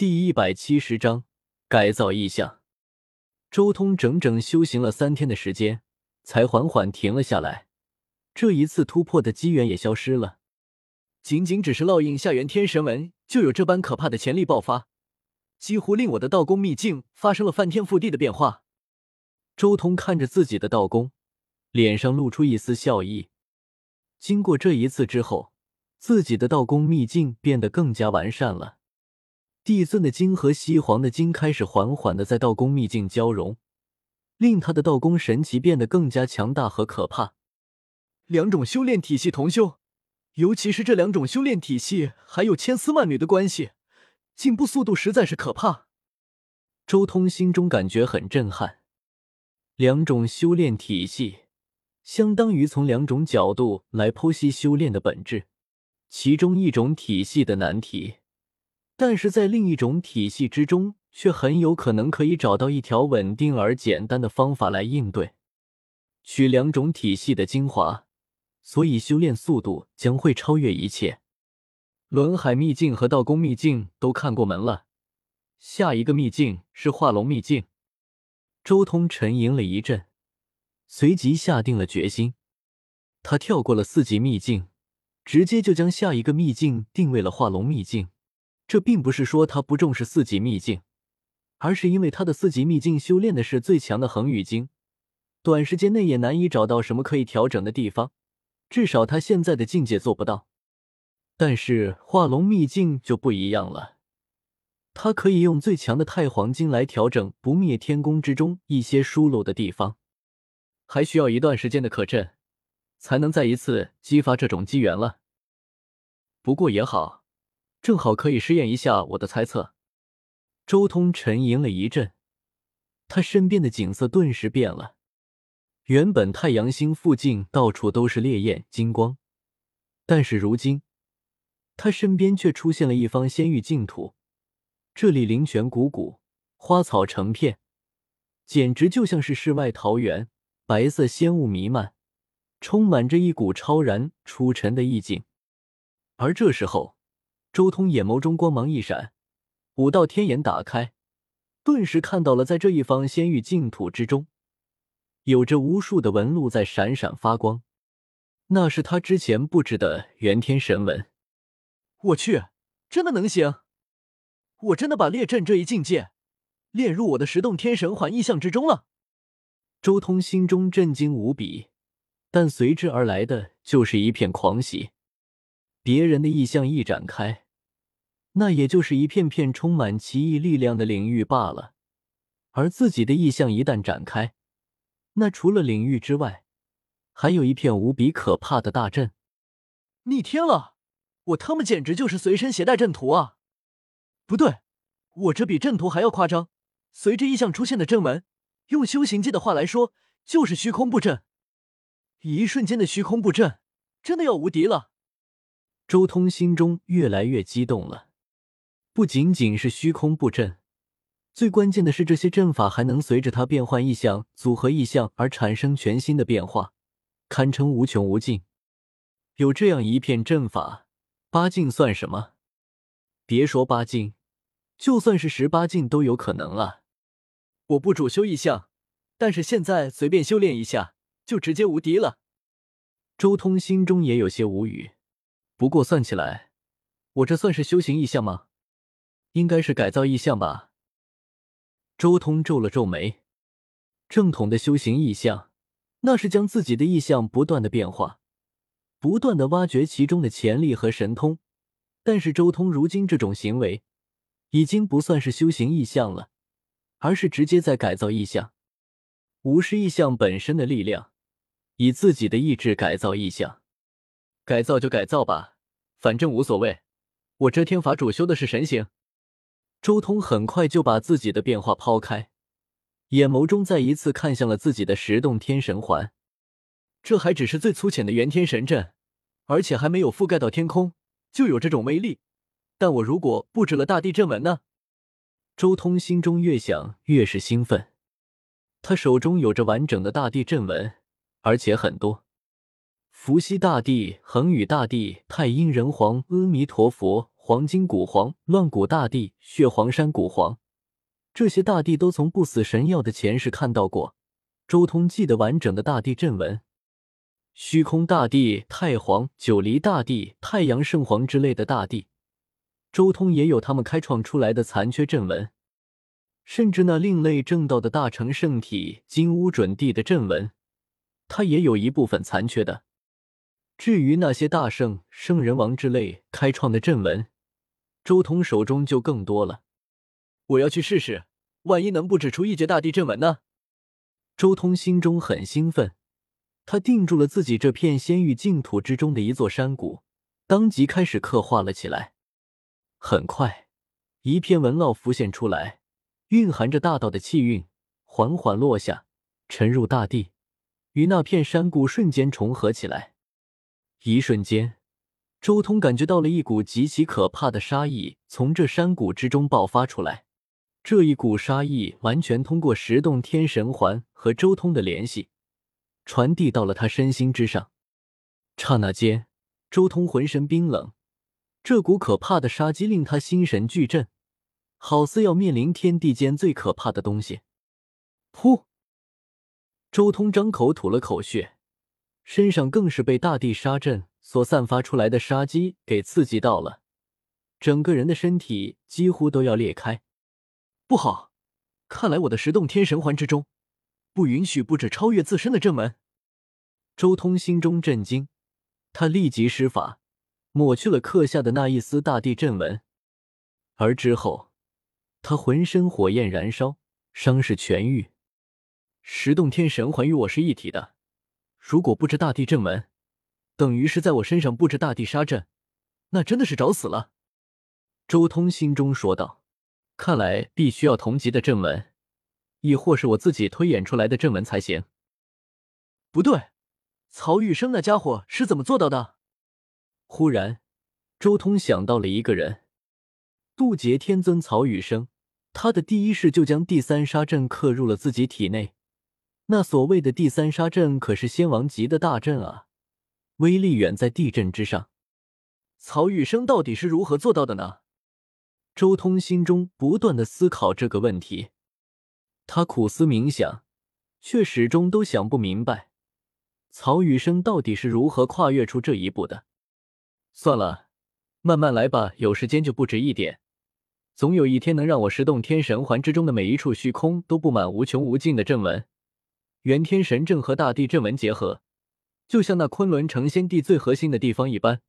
第一百七十章改造意象。周通整整修行了三天的时间，才缓缓停了下来。这一次突破的机缘也消失了，仅仅只是烙印下元天神纹，就有这般可怕的潜力爆发，几乎令我的道功秘境发生了翻天覆地的变化。周通看着自己的道功，脸上露出一丝笑意。经过这一次之后，自己的道功秘境变得更加完善了。帝尊的金和西皇的金开始缓缓的在道宫秘境交融，令他的道宫神奇变得更加强大和可怕。两种修炼体系同修，尤其是这两种修炼体系还有千丝万缕的关系，进步速度实在是可怕。周通心中感觉很震撼。两种修炼体系，相当于从两种角度来剖析修炼的本质，其中一种体系的难题。但是在另一种体系之中，却很有可能可以找到一条稳定而简单的方法来应对。取两种体系的精华，所以修炼速度将会超越一切。轮海秘境和道宫秘境都看过门了，下一个秘境是化龙秘境。周通沉吟了一阵，随即下定了决心。他跳过了四级秘境，直接就将下一个秘境定位了化龙秘境。这并不是说他不重视四级秘境，而是因为他的四级秘境修炼的是最强的恒宇经，短时间内也难以找到什么可以调整的地方，至少他现在的境界做不到。但是化龙秘境就不一样了，他可以用最强的太黄金来调整不灭天宫之中一些疏漏的地方，还需要一段时间的可阵，才能再一次激发这种机缘了。不过也好。正好可以试验一下我的猜测。周通沉吟了一阵，他身边的景色顿时变了。原本太阳星附近到处都是烈焰金光，但是如今他身边却出现了一方仙域净土。这里灵泉汩汩，花草成片，简直就像是世外桃源。白色仙雾弥漫，充满着一股超然出尘的意境。而这时候。周通眼眸中光芒一闪，五道天眼打开，顿时看到了在这一方仙域净土之中，有着无数的纹路在闪闪发光，那是他之前布置的元天神纹。我去，真的能行！我真的把列阵这一境界炼入我的十洞天神环意象之中了。周通心中震惊无比，但随之而来的就是一片狂喜。别人的意象一展开，那也就是一片片充满奇异力量的领域罢了；而自己的意象一旦展开，那除了领域之外，还有一片无比可怕的大阵。逆天了！我他妈简直就是随身携带阵图啊！不对，我这比阵图还要夸张。随着意象出现的阵纹，用修行界的话来说，就是虚空布阵。一瞬间的虚空布阵，真的要无敌了！周通心中越来越激动了，不仅仅是虚空布阵，最关键的是这些阵法还能随着他变换意象、组合意象而产生全新的变化，堪称无穷无尽。有这样一片阵法，八境算什么？别说八境，就算是十八境都有可能啊！我不主修意象，但是现在随便修炼一下，就直接无敌了。周通心中也有些无语。不过算起来，我这算是修行意象吗？应该是改造意象吧。周通皱了皱眉，正统的修行意象，那是将自己的意象不断的变化，不断的挖掘其中的潜力和神通。但是周通如今这种行为，已经不算是修行意象了，而是直接在改造意象，无视意象本身的力量，以自己的意志改造意象。改造就改造吧，反正无所谓。我遮天法主修的是神行。周通很快就把自己的变化抛开，眼眸中再一次看向了自己的十洞天神环。这还只是最粗浅的元天神阵，而且还没有覆盖到天空，就有这种威力。但我如果布置了大地阵纹呢？周通心中越想越是兴奋。他手中有着完整的大地阵纹，而且很多。伏羲大帝、恒宇大帝、太阴人皇、阿弥陀佛、黄金古皇、乱古大帝、血皇山古皇，这些大帝都从不死神药的前世看到过。周通记得完整的大地阵纹，虚空大帝、太皇、九黎大帝、太阳圣皇之类的大帝，周通也有他们开创出来的残缺阵纹。甚至那另类正道的大成圣体金乌准帝的阵纹，他也有一部分残缺的。至于那些大圣、圣人王之类开创的阵纹，周通手中就更多了。我要去试试，万一能布置出一绝大地阵纹呢？周通心中很兴奋，他定住了自己这片仙域净土之中的一座山谷，当即开始刻画了起来。很快，一片纹烙浮现出来。蕴含着大道的气韵，缓缓落下，沉入大地，与那片山谷瞬间重合起来。一瞬间，周通感觉到了一股极其可怕的杀意从这山谷之中爆发出来。这一股杀意完全通过十洞天神环和周通的联系，传递到了他身心之上。刹那间，周通浑身冰冷，这股可怕的杀机令他心神俱震。好似要面临天地间最可怕的东西。噗！周通张口吐了口血，身上更是被大地杀阵所散发出来的杀机给刺激到了，整个人的身体几乎都要裂开。不好！看来我的十洞天神环之中不允许布置超越自身的阵纹。周通心中震惊，他立即施法抹去了刻下的那一丝大地阵纹，而之后。他浑身火焰燃烧，伤势痊愈。十洞天神环与我是一体的，如果布置大地阵纹，等于是在我身上布置大地杀阵，那真的是找死了。周通心中说道：“看来必须要同级的阵纹，亦或是我自己推演出来的阵纹才行。”不对，曹玉生那家伙是怎么做到的？忽然，周通想到了一个人。渡劫天尊曹雨生，他的第一式就将第三杀阵刻入了自己体内。那所谓的第三杀阵可是仙王级的大阵啊，威力远在地阵之上。曹雨生到底是如何做到的呢？周通心中不断的思考这个问题，他苦思冥想，却始终都想不明白，曹雨生到底是如何跨越出这一步的。算了，慢慢来吧，有时间就不值一点。总有一天能让我十洞天神环之中的每一处虚空都布满无穷无尽的阵纹，元天神阵和大地阵纹结合，就像那昆仑成仙地最核心的地方一般，